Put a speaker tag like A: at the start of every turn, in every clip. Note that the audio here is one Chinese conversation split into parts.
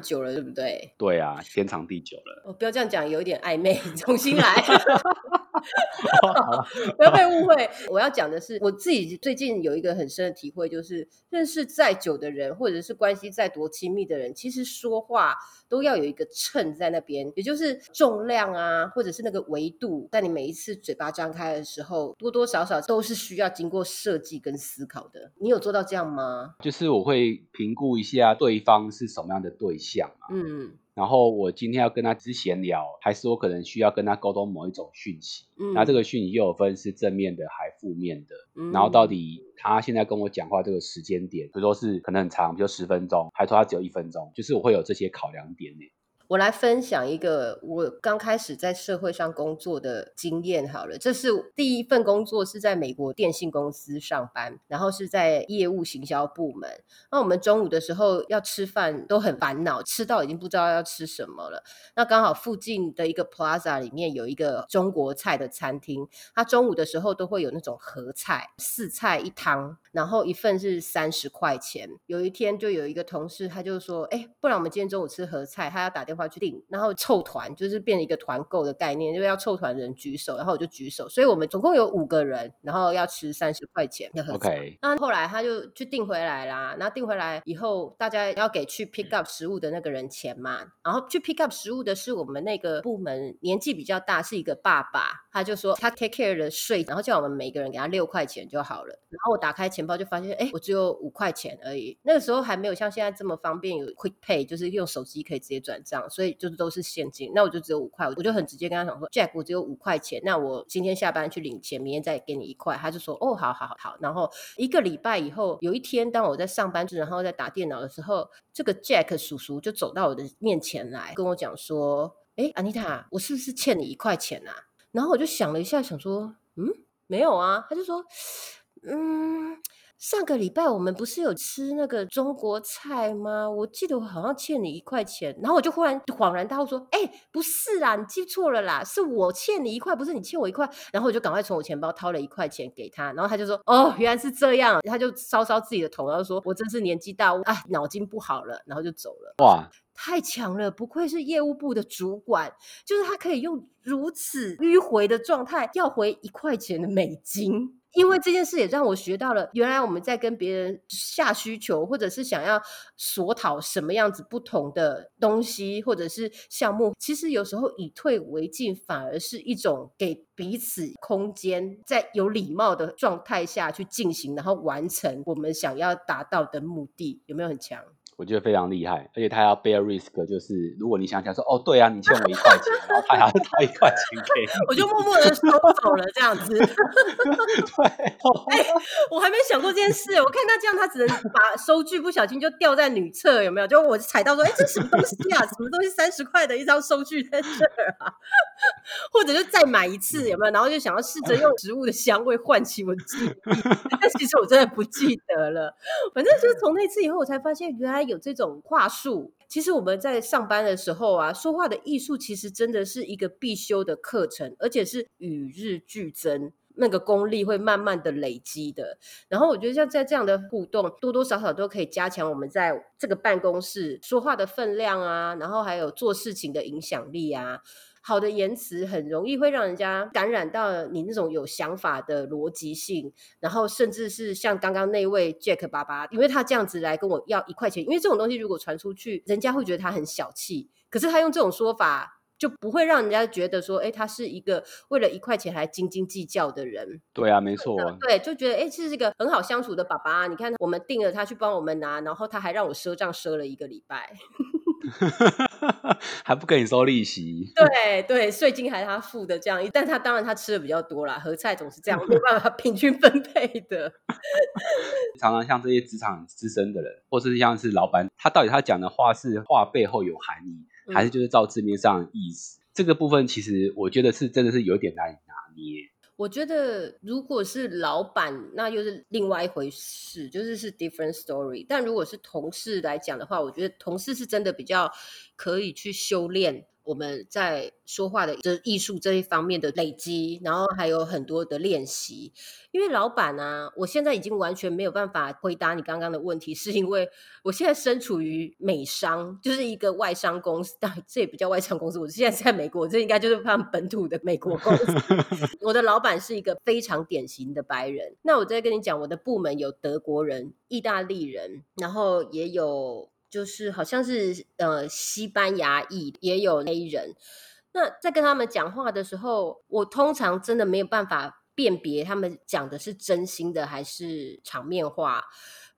A: 久了，对不对？
B: 对啊，天长地久了。
A: 哦，不要这样讲，有一点暧昧，重新来。不要被误会。我要讲的是，我自己最近有一个很深的体会，就是认识再久的人，或者是关系再多亲密的人，其实说话都要有一个秤在那边，也就是重量啊，或者是那个维度，在你每一次嘴巴张开的时候，多多少少都是需要经过设计跟思考的。你有做到这样吗？
B: 就是我会评估一下对方是什么样的对象嘛。嗯。然后我今天要跟他只闲聊，还是我可能需要跟他沟通某一种讯息？嗯，那这个讯息又有分是正面的还负面的？嗯，然后到底他现在跟我讲话这个时间点，比如说是可能很长，比如十分钟，还说他只有一分钟，就是我会有这些考量点呢。
A: 我来分享一个我刚开始在社会上工作的经验好了，这是第一份工作是在美国电信公司上班，然后是在业务行销部门。那我们中午的时候要吃饭都很烦恼，吃到已经不知道要吃什么了。那刚好附近的一个 plaza 里面有一个中国菜的餐厅，他中午的时候都会有那种合菜，四菜一汤，然后一份是三十块钱。有一天就有一个同事他就说：“哎，不然我们今天中午吃合菜。”他要打电话。去订，然后凑团就是变成一个团购的概念，因为要凑团人举手，然后我就举手，所以我们总共有五个人，然后要吃三十块钱。
B: OK，
A: 那后来他就去订回来啦，然后订回来以后，大家要给去 pick up 食物的那个人钱嘛，然后去 pick up 食物的是我们那个部门年纪比较大，是一个爸爸，他就说他 take care 的税，然后叫我们每个人给他六块钱就好了。然后我打开钱钱包就发现，哎，我只有五块钱而已。那个时候还没有像现在这么方便，有 quick pay，就是用手机可以直接转账。所以就是都是现金，那我就只有五块，我就很直接跟他讲说，Jack，我只有五块钱，那我今天下班去领钱，明天再给你一块。他就说，哦，好好好好。然后一个礼拜以后，有一天当我在上班然后在打电脑的时候，这个 Jack 叔叔就走到我的面前来，跟我讲说，哎，安妮塔，我是不是欠你一块钱啊？然后我就想了一下，想说，嗯，没有啊。他就说，嗯。上个礼拜我们不是有吃那个中国菜吗？我记得我好像欠你一块钱，然后我就忽然恍然大悟说：“哎，不是啦，你记错了啦，是我欠你一块，不是你欠我一块。”然后我就赶快从我钱包掏了一块钱给他，然后他就说：“哦，原来是这样。”他就搔搔自己的头，然后说：“我真是年纪大，啊，脑筋不好了。”然后就走了。哇，太强了，不愧是业务部的主管，就是他可以用如此迂回的状态要回一块钱的美金。因为这件事也让我学到了，原来我们在跟别人下需求，或者是想要索讨什么样子不同的东西，或者是项目，其实有时候以退为进，反而是一种给彼此空间，在有礼貌的状态下去进行，然后完成我们想要达到的目的，有没有很强？
B: 我觉得非常厉害，而且他要 bear risk，就是如果你想想说，哦，对啊，你欠我一块钱，然后他还要掏一块钱给，
A: 我就默默的收走了这样子。
B: 对，
A: 哎，我还没想过这件事，我看他这样，他只能把收据不小心就掉在女厕，有没有？就我踩到说，哎，这什么东西啊？什么东西三十块的一张收据在这儿啊？或者就再买一次，有没有？然后就想要试着用植物的香味唤起我记忆，但其实我真的不记得了。反正就是从那次以后，我才发现原来。有有这种话术，其实我们在上班的时候啊，说话的艺术其实真的是一个必修的课程，而且是与日俱增，那个功力会慢慢的累积的。然后我觉得像在这样的互动，多多少少都可以加强我们在这个办公室说话的分量啊，然后还有做事情的影响力啊。好的言辞很容易会让人家感染到你那种有想法的逻辑性，然后甚至是像刚刚那位 Jack 爸爸，因为他这样子来跟我要一块钱，因为这种东西如果传出去，人家会觉得他很小气。可是他用这种说法，就不会让人家觉得说，哎，他是一个为了一块钱还斤斤计较的人。
B: 对啊，没错。
A: 对，就觉得哎，这是一个很好相处的爸爸。你看，我们定了他去帮我们拿，然后他还让我赊账赊了一个礼拜。
B: 还不跟你收利息？
A: 对对，税金还是他付的，这样。但他当然他吃的比较多啦，合菜总是这样，没办法 平均分配的。
B: 常常像这些职场资深的人，或是像是老板，他到底他讲的话是话背后有含义，还是就是照字面上意思？这个部分其实我觉得是真的是有点难以拿捏。
A: 我觉得，如果是老板，那又是另外一回事，就是是 different story。但如果是同事来讲的话，我觉得同事是真的比较可以去修炼，我们在说话的这艺术这一方面的累积，然后还有很多的练习。因为老板啊，我现在已经完全没有办法回答你刚刚的问题，是因为我现在身处于美商，就是一个外商公司，但这也不叫外商公司。我现在在美国，这应该就是他们本土的美国公司。我的老板是一个非常典型的白人。那我再跟你讲，我的部门有德国人、意大利人，然后也有就是好像是呃西班牙裔，也有黑人。那在跟他们讲话的时候，我通常真的没有办法。辨别他们讲的是真心的还是场面话。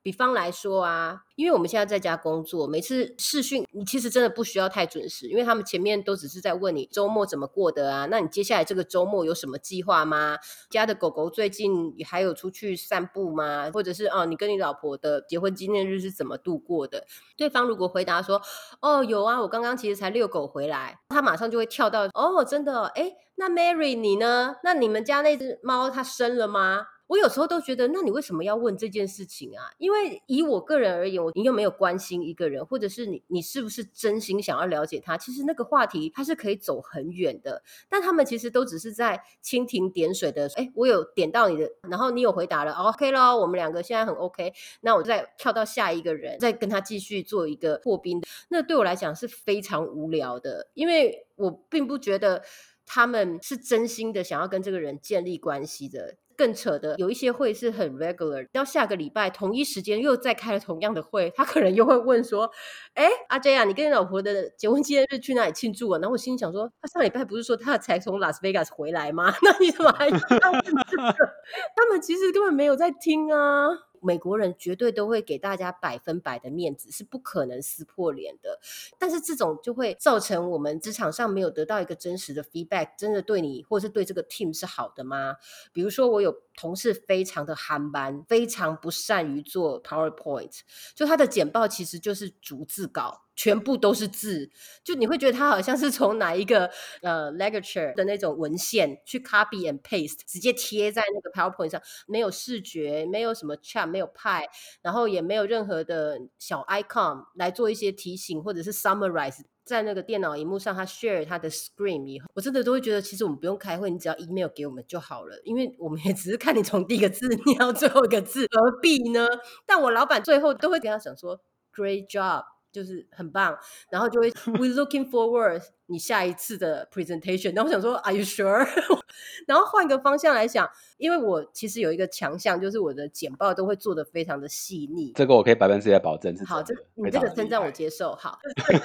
A: 比方来说啊，因为我们现在在家工作，每次试训你其实真的不需要太准时，因为他们前面都只是在问你周末怎么过的啊，那你接下来这个周末有什么计划吗？家的狗狗最近还有出去散步吗？或者是哦，你跟你老婆的结婚纪念日是怎么度过的？对方如果回答说哦有啊，我刚刚其实才遛狗回来，他马上就会跳到哦真的哎，那 Mary 你呢？那你们家那只猫它生了吗？我有时候都觉得，那你为什么要问这件事情啊？因为以我个人而言，我你又没有关心一个人，或者是你你是不是真心想要了解他？其实那个话题它是可以走很远的。但他们其实都只是在蜻蜓点水的，哎，我有点到你的，然后你有回答了，OK 咯，我们两个现在很 OK。那我再跳到下一个人，再跟他继续做一个破冰。那对我来讲是非常无聊的，因为我并不觉得他们是真心的想要跟这个人建立关系的。更扯的，有一些会是很 regular，到下个礼拜同一时间又再开了同样的会，他可能又会问说：“哎，阿 J 啊，你跟你老婆的结婚纪念日去哪里庆祝啊？”然后我心里想说：“他上礼拜不是说他才从拉斯维加斯回来吗？那你怎么还要问这个？他们其实根本没有在听啊。”美国人绝对都会给大家百分百的面子，是不可能撕破脸的。但是这种就会造成我们职场上没有得到一个真实的 feedback，真的对你或是对这个 team 是好的吗？比如说，我有同事非常的憨班，非常不善于做 PowerPoint，就他的简报其实就是逐字稿。全部都是字，就你会觉得他好像是从哪一个呃 lecture 的那种文献去 copy and paste，直接贴在那个 PowerPoint 上，没有视觉，没有什么 chat，没有派，然后也没有任何的小 icon 来做一些提醒或者是 summarize 在那个电脑荧幕上，他 share 他的 screen 以后，我真的都会觉得其实我们不用开会，你只要 email 给我们就好了，因为我们也只是看你从第一个字念到最后一个字，何必呢？但我老板最后都会跟他讲说，great job。就是很棒，然后就会 we looking forward 你下一次的 presentation。然后我想说 are you sure？然后换个方向来想，因为我其实有一个强项，就是我的简报都会做的非常的细腻。
B: 这个我可以百分之百保证。
A: 好，这你这个称赞我接受。好，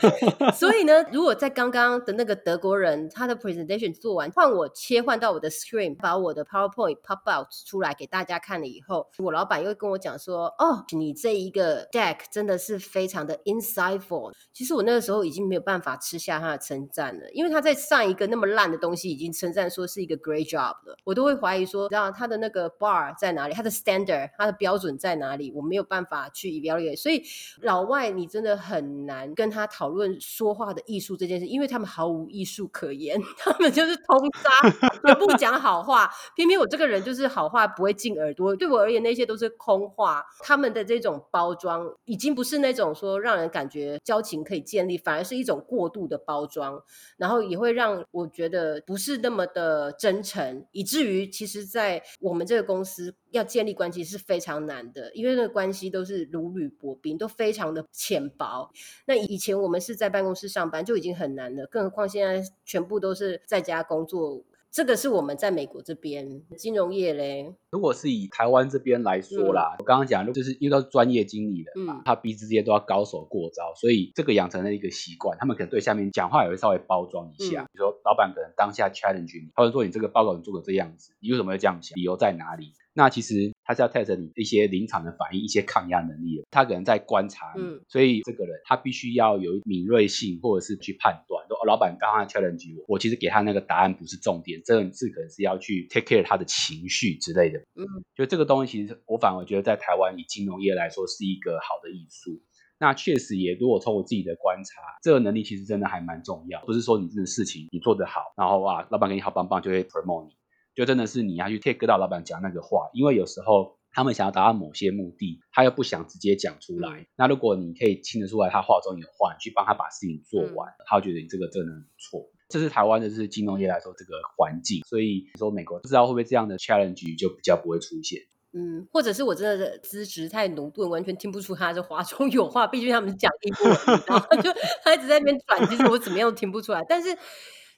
A: 所以呢，如果在刚刚的那个德国人他的 presentation 做完，换我切换到我的 screen，把我的 PowerPoint pop out 出来给大家看了以后，我老板又跟我讲说：“哦，你这一个 deck 真的是非常的 insightful。”其实我那个时候已经没有办法吃下他的称赞了，因为他在上一个那么烂的东西已经称赞说是一个。Great job 了，我都会怀疑说，知道他的那个 bar 在哪里，他的 standard，他的标准在哪里，我没有办法去 evaluate。所以老外你真的很难跟他讨论说话的艺术这件事，因为他们毫无艺术可言，他们就是通杀，也不讲好话。偏偏我这个人就是好话不会进耳朵，对我而言那些都是空话。他们的这种包装已经不是那种说让人感觉交情可以建立，反而是一种过度的包装，然后也会让我觉得不是那么的真。诚，以至于其实，在我们这个公司要建立关系是非常难的，因为那个关系都是如履薄冰，都非常的浅薄。那以前我们是在办公室上班就已经很难了，更何况现在全部都是在家工作。这个是我们在美国这边金融业嘞。
B: 如果是以台湾这边来说啦，我刚刚讲就是因为都是专业经理人嘛，他彼此之间都要高手过招，所以这个养成了一个习惯，他们可能对下面讲话也会稍微包装一下。比如说老板可能当下 challenge 你，他会说你这个报告你做的这样子，你为什么要这样想？理由在哪里？那其实他是要 test 你一些临场的反应，一些抗压能力。他可能在观察你，所以这个人他必须要有敏锐性，或者是去判断。说老板刚刚 challenge 我，我其实给他那个答案不是重点，这是可能是要去 take care 他的情绪之类的。嗯，就这个东西，其实我反而觉得在台湾以金融业来说是一个好的艺术。那确实也，如果从我自己的观察，这个能力其实真的还蛮重要。不是说你这个事情你做得好，然后哇，老板给你好棒棒就会 promote 你。就真的是你要去 take 到老板讲那个话，因为有时候他们想要达到某些目的，他又不想直接讲出来。那如果你可以听得出来他话中有话，去帮他把事情做完，他觉得你这个真的很不错。这是台湾的，是金融业来说这个环境，所以说美国不知道会不会这样的 challenge 就比较不会出现。
A: 嗯，或者是我真的资质太驽钝，完全听不出他的话中有话。毕竟他们是讲英文，然后 就他一直在那边转，其实我怎么样都听不出来。但是。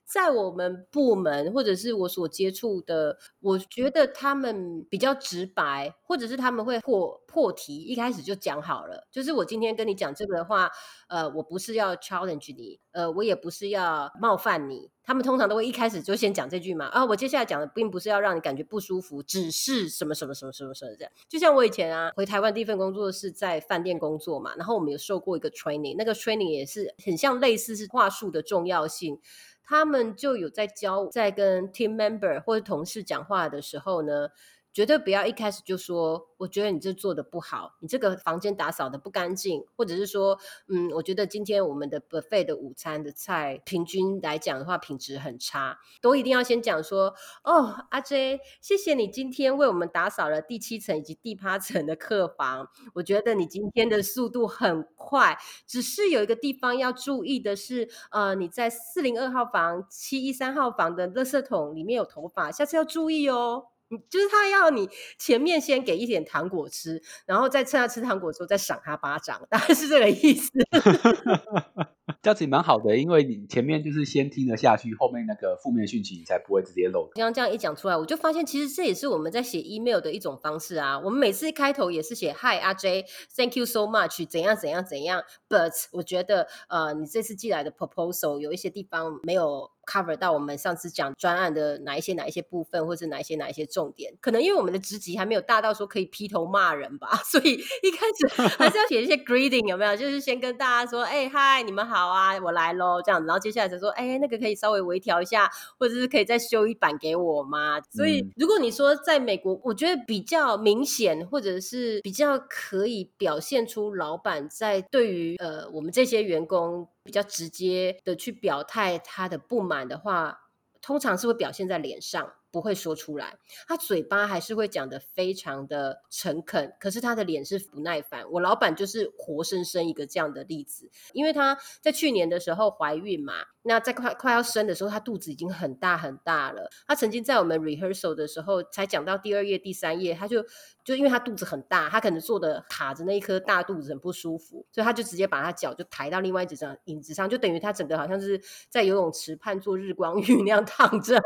A: 在我们部门或者是我所接触的，我觉得他们比较直白，或者是他们会破破题，一开始就讲好了。就是我今天跟你讲这个的话，呃，我不是要 challenge 你，呃，我也不是要冒犯你。他们通常都会一开始就先讲这句嘛。啊，我接下来讲的并不是要让你感觉不舒服，只是什么什么什么什么什么这样。就像我以前啊，回台湾第一份工作是在饭店工作嘛，然后我们有受过一个 training，那个 training 也是很像类似是话术的重要性。他们就有在教，在跟 team member 或者同事讲话的时候呢。绝对不要一开始就说，我觉得你这做的不好，你这个房间打扫的不干净，或者是说，嗯，我觉得今天我们的 buffet 的午餐的菜平均来讲的话品质很差，都一定要先讲说，哦，阿 J，谢谢你今天为我们打扫了第七层以及第八层的客房，我觉得你今天的速度很快，只是有一个地方要注意的是，呃，你在四零二号房、七一三号房的垃圾桶里面有头发，下次要注意哦。就是他要你前面先给一点糖果吃，然后再趁他吃糖果的时候再赏他巴掌，大概是这个意思。
B: 这样子也蛮好的，因为你前面就是先听得下去，后面那个负面讯息你才不会直接漏。
A: 刚刚这样一讲出来，我就发现其实这也是我们在写 email 的一种方式啊。我们每次开头也是写 Hi 阿 J，Thank you so much，怎样怎样怎样。But 我觉得呃，你这次寄来的 proposal 有一些地方没有。Cover 到我们上次讲专案的哪一些哪一些部分，或是哪一些哪一些重点，可能因为我们的职级还没有大到说可以劈头骂人吧，所以一开始 还是要写一些 greeting 有没有？就是先跟大家说，哎嗨，你们好啊，我来喽，这样，然后接下来才说，哎，那个可以稍微微调一下，或者是可以再修一版给我吗？所以如果你说在美国，我觉得比较明显，或者是比较可以表现出老板在对于呃我们这些员工。比较直接的去表态他的不满的话，通常是会表现在脸上。不会说出来，他嘴巴还是会讲的非常的诚恳，可是他的脸是不耐烦。我老板就是活生生一个这样的例子，因为他在去年的时候怀孕嘛，那在快快要生的时候，他肚子已经很大很大了。他曾经在我们 rehearsal 的时候，才讲到第二页、第三页，他就就因为他肚子很大，他可能坐的卡着那一颗大肚子很不舒服，所以他就直接把他脚就抬到另外一只上椅子上，就等于他整个好像是在游泳池畔做日光浴那样躺着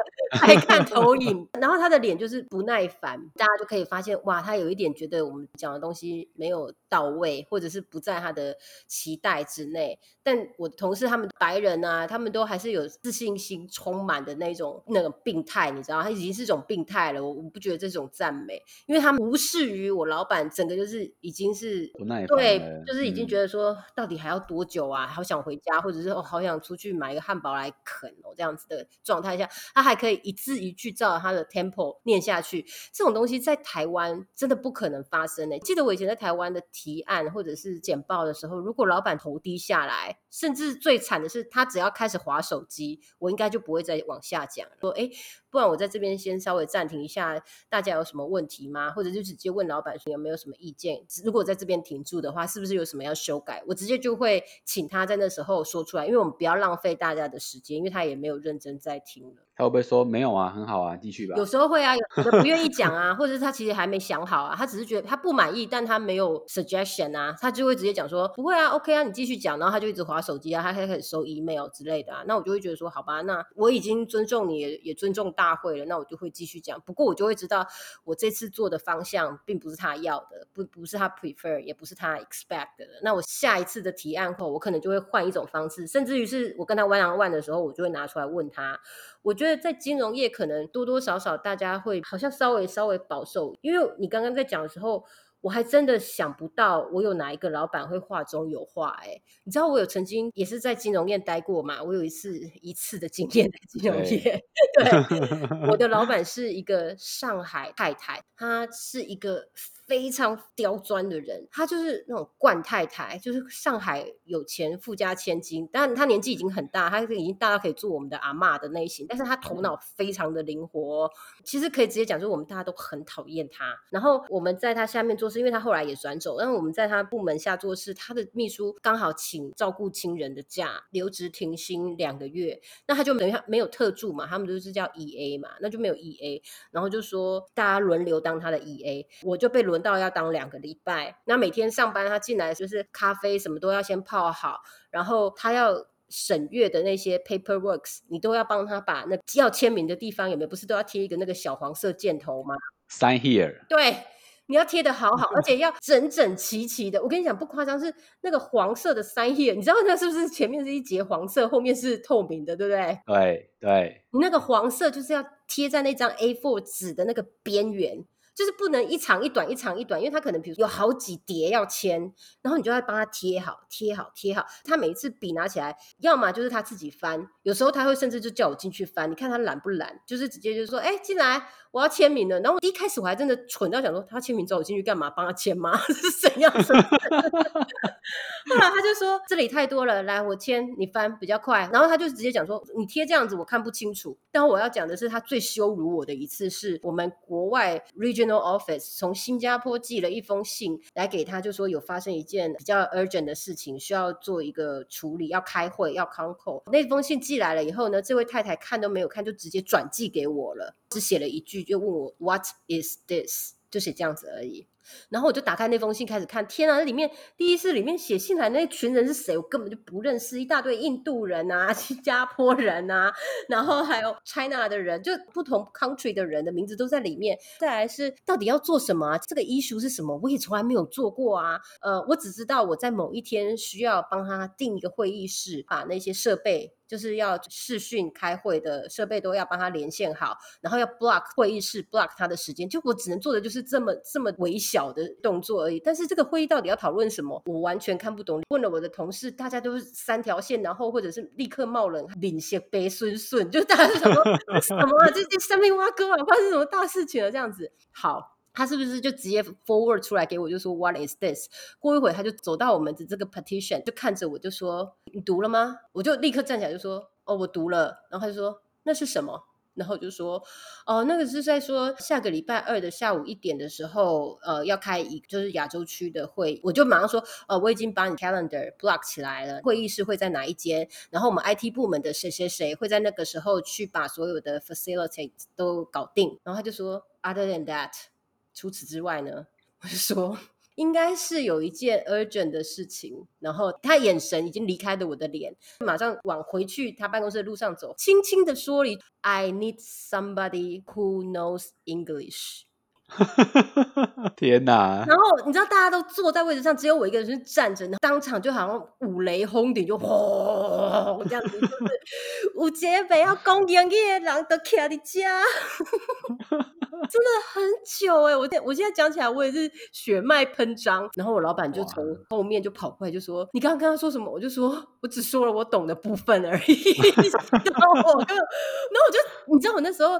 A: 来看投影。然后他的脸就是不耐烦，大家就可以发现，哇，他有一点觉得我们讲的东西没有到位，或者是不在他的期待之内。但我同事他们白人啊，他们都还是有自信心充满的那种那种病态，你知道，他已经是种病态了。我我不觉得这种赞美，因为他们无视于我老板，整个就是已经是
B: 不耐烦，
A: 对，就是已经觉得说，到底还要多久啊？好想回家，或者是哦，好想出去买一个汉堡来啃哦，这样子的状态下，他还可以一字一句照。他的 tempo 念下去，这种东西在台湾真的不可能发生呢。记得我以前在台湾的提案或者是简报的时候，如果老板头低下来，甚至最惨的是他只要开始划手机，我应该就不会再往下讲，说哎。不然我在这边先稍微暂停一下，大家有什么问题吗？或者就直接问老板说有没有什么意见？如果在这边停住的话，是不是有什么要修改？我直接就会请他在那时候说出来，因为我们不要浪费大家的时间，因为他也没有认真在听了。
B: 他会不会说没有啊，很好啊，继续吧？
A: 有时候会啊，有的不愿意讲啊，或者是他其实还没想好啊，他只是觉得他不满意，但他没有 suggestion 啊，他就会直接讲说不会啊，OK 啊，你继续讲，然后他就一直划手机啊，他开始收 email 之类的啊，那我就会觉得说好吧，那我已经尊重你，也尊重大。大会了，那我就会继续讲。不过我就会知道，我这次做的方向并不是他要的，不不是他 prefer，也不是他 expect 的。那我下一次的提案后，我可能就会换一种方式，甚至于是我跟他 one on one 的时候，我就会拿出来问他。我觉得在金融业，可能多多少少大家会好像稍微稍微保守，因为你刚刚在讲的时候。我还真的想不到，我有哪一个老板会话中有话哎！你知道我有曾经也是在金融业待过嘛？我有一次一次的经验在金融业，对，我的老板是一个上海太太，她是一个非常刁钻的人，她就是那种惯太太，就是上海有钱富家千金，但她年纪已经很大，她已经大到可以做我们的阿妈的类型，但是她头脑非常的灵活。其实可以直接讲，就是我们大家都很讨厌她。然后我们在她下面做事，因为她后来也转走，但是我们在她部门下做事，她的秘书刚好请照顾亲人的假，留职停薪两个月，那他就等于没有特助嘛，他们都是叫 E A 嘛，那就没有 E A，然后就说大家轮流当他的 E A，我就被轮到要当两个礼拜，那每天上班他进来就是咖啡什么都要先泡好，然后他要审阅的那些 paperworks，你都要帮他把那要签名的地方有没有，不是都要贴一个那个小黄色箭头吗
B: ？Sign here。
A: 对。你要贴的好好，而且要整整齐齐的。我跟你讲不夸张，是那个黄色的 sign here，你知道那是不是前面是一节黄色，后面是透明的，对不对？
B: 对对。
A: 你那个黄色就是要贴在那张 A4 纸的那个边缘。就是不能一长一短，一长一短，因为他可能比如有好几叠要签，然后你就要帮他贴好，贴好，贴好。他每一次笔拿起来，要么就是他自己翻，有时候他会甚至就叫我进去翻。你看他懒不懒？就是直接就是说，哎，进来，我要签名了。然后一开始我还真的蠢到想说，他签名之后我进去干嘛？帮他签吗？是怎样子？后来他就说这里太多了，来我签，你翻比较快。然后他就直接讲说，你贴这样子我看不清楚。但我要讲的是，他最羞辱我的一次是我们国外 region。Office 从新加坡寄了一封信来给他，就说有发生一件比较 urgent 的事情，需要做一个处理，要开会，要 c o n c o 那封信寄来了以后呢，这位太太看都没有看，就直接转寄给我了，只写了一句，就问我 What is this？就写这样子而已。然后我就打开那封信开始看，天啊，那里面第一次里面写信来那群人是谁？我根本就不认识，一大堆印度人啊、新加坡人啊，然后还有 China 的人，就不同 country 的人的名字都在里面。再来是到底要做什么？这个 issue 是什么？我也从来没有做过啊。呃，我只知道我在某一天需要帮他订一个会议室，把那些设备。就是要视讯开会的设备都要帮他连线好，然后要 block 会议室 block 他的时间，就我只能做的就是这么这么微小小的动作而已。但是这个会议到底要讨论什么，我完全看不懂。问了我的同事，大家都是三条线，然后或者是立刻冒冷，领些悲顺顺，就大家想说什么啊？这这生命挖沟啊，发生什么大事情了？这样子好。他是不是就直接 forward 出来给我，就说 What is this？过一会他就走到我们的这个 petition，就看着我就说你读了吗？我就立刻站起来就说哦，我读了。然后他就说那是什么？然后就说哦，那个是在说下个礼拜二的下午一点的时候，呃，要开一就是亚洲区的会，我就马上说呃，我已经把你 calendar block 起来了，会议室会在哪一间？然后我们 IT 部门的谁谁谁会在那个时候去把所有的 facilitate 都搞定。然后他就说 Other than that。除此之外呢，我就说应该是有一件 urgent 的事情，然后他眼神已经离开了我的脸，马上往回去他办公室的路上走，轻轻的说了一句：“I need somebody who knows English。”
B: 天哪！
A: 然后你知道大家都坐在位置上，只有我一个人是站着，当场就好像五雷轰顶，就轰这样子，就是有杰北要攻营业的人都徛在家，真的很久哎！我我现在讲起来，我也是血脉喷张。然后我老板就从后面就跑过来，就说：“你刚刚跟他说什么？”我就说：“我只说了我懂的部分而已。”然后我，然后我就，你知道我那时候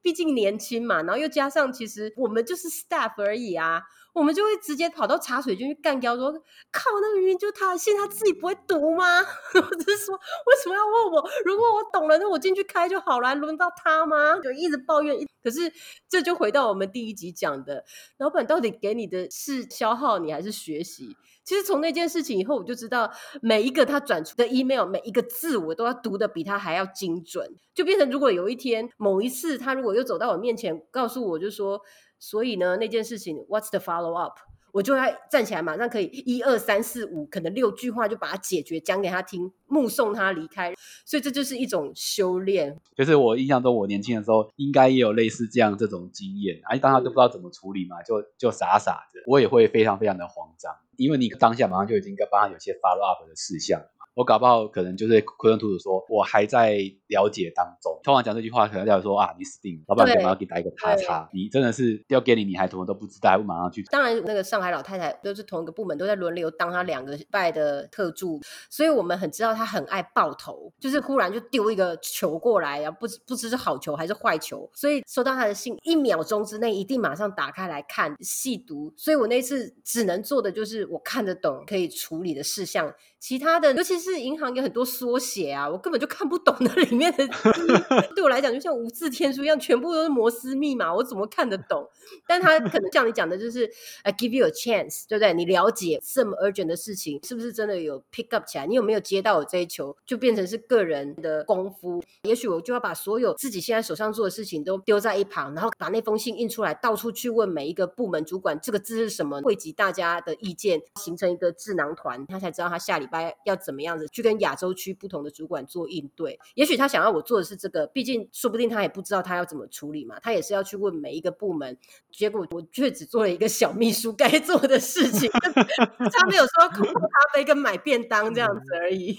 A: 毕竟年轻嘛，然后又加上其实我。我们就是 staff 而已啊，我们就会直接跑到茶水间去干掉，说靠，那明明就他的信，他自己不会读吗？我是说，为什么要问我？如果我懂了，那我进去开就好了，轮到他吗？就一直抱怨。可是这就回到我们第一集讲的，老板到底给你的是消耗你还是学习？其实从那件事情以后，我就知道每一个他转出的 email，每一个字我都要读的比他还要精准，就变成如果有一天某一次他如果又走到我面前，告诉我就说。所以呢，那件事情，What's the follow up？我就要站起来，马上可以一二三四五，可能六句话就把它解决，讲给他听，目送他离开。所以这就是一种修炼。
B: 就是我印象中，我年轻的时候应该也有类似这样这种经验，而当他都不知道怎么处理嘛，就就傻傻的，我也会非常非常的慌张，因为你当下马上就已经该帮他有些 follow up 的事项。我搞不好可能就是亏空吐土说，我还在了解当中。通常讲这句话，可能代表说啊，你死定了，老板干嘛要给你打一个叉叉？你真的是要给你，你还什么都不知道，还不马上去？
A: 当然，那个上海老太太都是同一个部门，都在轮流当他两个拜的特助，所以我们很知道他很爱爆头，就是忽然就丢一个球过来然后，不不知是好球还是坏球，所以收到他的信，一秒钟之内一定马上打开来看细读。所以我那次只能做的就是我看得懂可以处理的事项。其他的，尤其是银行有很多缩写啊，我根本就看不懂那里面的。对我来讲，就像无字天书一样，全部都是摩斯密码，我怎么看得懂？但他可能像你讲的，就是，I give you a chance，对不对？你了解这么 urgent 的事情，是不是真的有 pick up 起来？你有没有接到我这一球？就变成是个人的功夫。也许我就要把所有自己现在手上做的事情都丢在一旁，然后把那封信印出来，到处去问每一个部门主管，这个字是什么？汇集大家的意见，形成一个智囊团，他才知道他下里。要怎么样子去跟亚洲区不同的主管做应对？也许他想要我做的是这个，毕竟说不定他也不知道他要怎么处理嘛。他也是要去问每一个部门，结果我却只做了一个小秘书该做的事情，他没有说泡咖啡跟买便当这样子而已。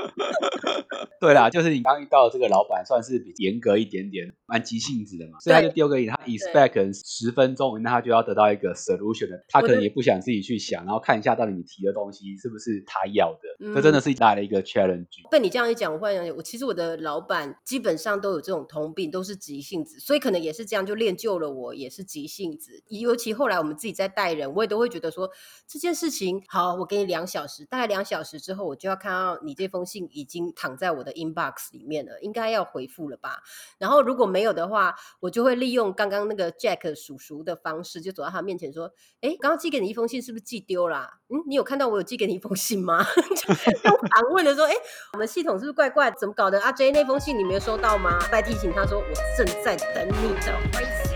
B: 对啦，就是你刚遇到这个老板，算是比严格一点点，蛮急性子的嘛，所以他就丢给你，他 expect 十分钟，那他就要得到一个 solution 的，他可能也不想自己去想，然后看一下到底你提的东西是不是。他要的，这真的是大的一个 challenge。
A: 被你这样一讲，我忽然想起，我其实我的老板基本上都有这种通病，都是急性子，所以可能也是这样就练就了我，也是急性子。尤其后来我们自己在带人，我也都会觉得说这件事情好，我给你两小时，大概两小时之后，我就要看到你这封信已经躺在我的 inbox 里面了，应该要回复了吧？然后如果没有的话，我就会利用刚刚那个 Jack 叔叔的方式，就走到他面前说：“哎，刚刚寄给你一封信，是不是寄丢了？嗯，你有看到我有寄给你一封信？”吗？就反问的说：“哎，我们系统是不是怪怪？怎么搞的？阿 J 那封信你没有收到吗？”再提醒他说：“我正在等你的回信。”